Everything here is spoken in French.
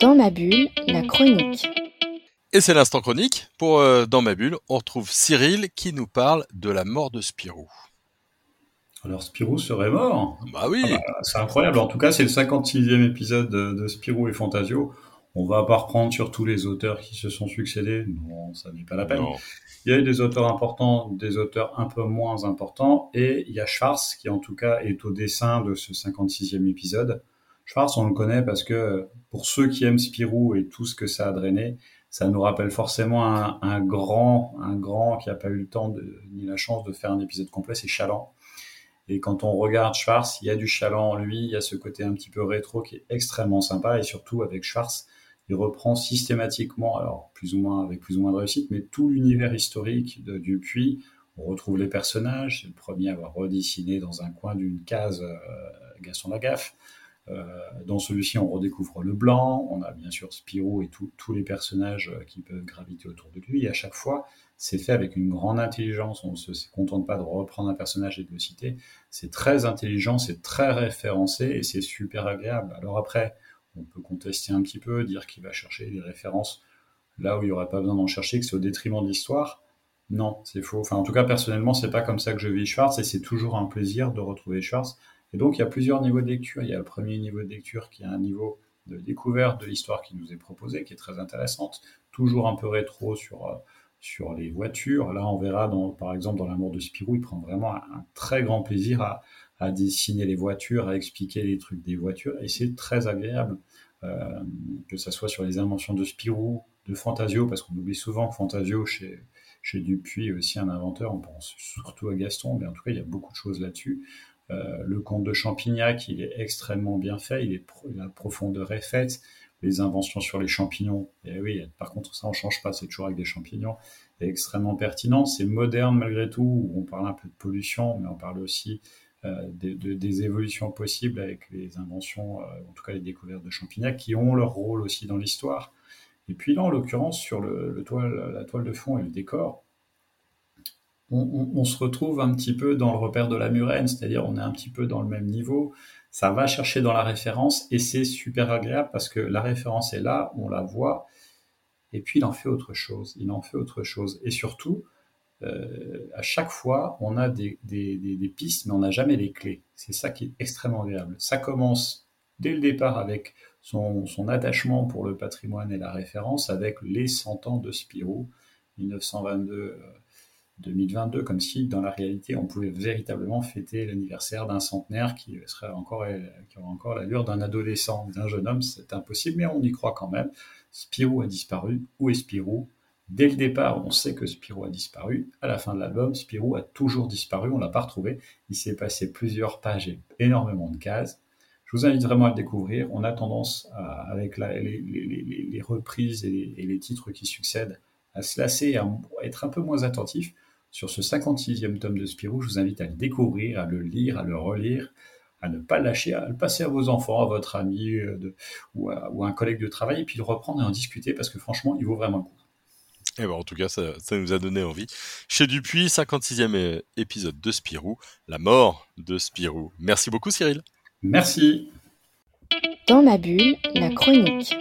Dans ma bulle, la chronique. Et c'est l'instant chronique. Pour euh, Dans ma bulle, on retrouve Cyril qui nous parle de la mort de Spirou. Alors Spirou serait mort Bah oui ah bah, C'est incroyable. En tout cas, c'est le 56e épisode de, de Spirou et Fantasio. On va pas reprendre sur tous les auteurs qui se sont succédés. Non, ça n'est pas la peine. Non. Il y a eu des auteurs importants, des auteurs un peu moins importants, et il y a Schwartz qui en tout cas est au dessin de ce 56e épisode. Schwartz, on le connaît parce que pour ceux qui aiment Spirou et tout ce que ça a drainé, ça nous rappelle forcément un, un grand, un grand qui n'a pas eu le temps de, ni la chance de faire un épisode complet, c'est Chaland. Et quand on regarde Schwartz, il y a du Chaland en lui, il y a ce côté un petit peu rétro qui est extrêmement sympa, et surtout avec Schwartz, il reprend systématiquement, alors plus ou moins avec plus ou moins de réussite, mais tout l'univers historique de Dupuis. On retrouve les personnages. C'est le premier à avoir redessiné dans un coin d'une case euh, Gaston Lagaffe. Euh, dans celui-ci, on redécouvre le blanc. On a bien sûr Spirou et tous les personnages euh, qui peuvent graviter autour de lui. Et à chaque fois, c'est fait avec une grande intelligence. On ne se se contente pas de reprendre un personnage et de le citer. C'est très intelligent, c'est très référencé et c'est super agréable. Alors après, on peut contester un petit peu, dire qu'il va chercher des références là où il n'y aurait pas besoin d'en chercher, que c'est au détriment de l'histoire. Non, c'est faux. Enfin, en tout cas, personnellement, c'est pas comme ça que je vis Schwartz et c'est toujours un plaisir de retrouver Schwartz. Et donc, il y a plusieurs niveaux de lecture. Il y a le premier niveau de lecture qui est un niveau de découverte de l'histoire qui nous est proposée, qui est très intéressante, toujours un peu rétro sur, euh, sur les voitures. Là, on verra, dans, par exemple, dans L'amour de Spirou, il prend vraiment un, très grand plaisir à, à dessiner les voitures, à expliquer les trucs des voitures, et c'est très agréable. Euh, que ça soit sur les inventions de Spirou, de Fantasio, parce qu'on oublie souvent que Fantasio, chez, chez Dupuis, est aussi un inventeur, on pense surtout à Gaston, mais en tout cas, il y a beaucoup de choses là-dessus. Euh, le conte de Champignac, il est extrêmement bien fait, il est la profondeur est faite, les inventions sur les champignons, et oui, par contre, ça, on change pas, c'est toujours avec des champignons, est extrêmement pertinent, c'est moderne malgré tout, on parle un peu de pollution, mais on parle aussi euh, des, de- des évolutions possibles avec les inventions, euh, en tout cas les découvertes de Champignac, qui ont leur rôle aussi dans l'histoire. Et puis là, en l'occurrence, sur le, le toile, la toile de fond et le décor, on, on- on se retrouve un petit peu dans le repère de la murène, c'est-à-dire on est un petit peu dans le même niveau. Ça va chercher dans la référence et c'est super agréable parce que la référence est là, on la voit, et puis il en fait autre chose. Il en fait autre chose. Et surtout, euh, à chaque fois, on a des, des- des- pistes, mais on n'a jamais les clés. C'est ça qui est extrêmement agréable. Ça commence dès le départ avec son, son attachement pour le patrimoine et la référence, avec les 100 ans de Spirou, 1922. euh, 2022, comme si dans la réalité on pouvait véritablement fêter l'anniversaire d'un centenaire qui serait encore euh, qui aurait encore l'allure d'un adolescent, d'un jeune homme, c'est impossible, mais on y croit quand même. Spirou a disparu. Où est Spirou? Dès le départ, on sait que Spirou a disparu. À la fin de l'album, Spirou a toujours disparu, on l'a pas retrouvé. Il s'est passé plusieurs pages et énormément de cases. Je vous invite vraiment à le découvrir. On a tendance, avec les, reprises et les, titres qui succèdent, à se lasser à être un peu moins attentif. Sur ce 56e tome de Spirou, je vous invite à le découvrir, à le lire, à le relire, à ne pas le lâcher, à le passer à vos enfants, à votre ami euh, de- ou, à, ou à un collègue de travail, et puis le reprendre et en discuter, parce que franchement, il vaut vraiment le coup. Et ben, en tout cas, ça, ça nous a donné envie. Chez Dupuis, 56e é- épisode de Spirou, la mort de Spirou. Merci beaucoup Cyril. Merci Dans ma bulle, la chronique.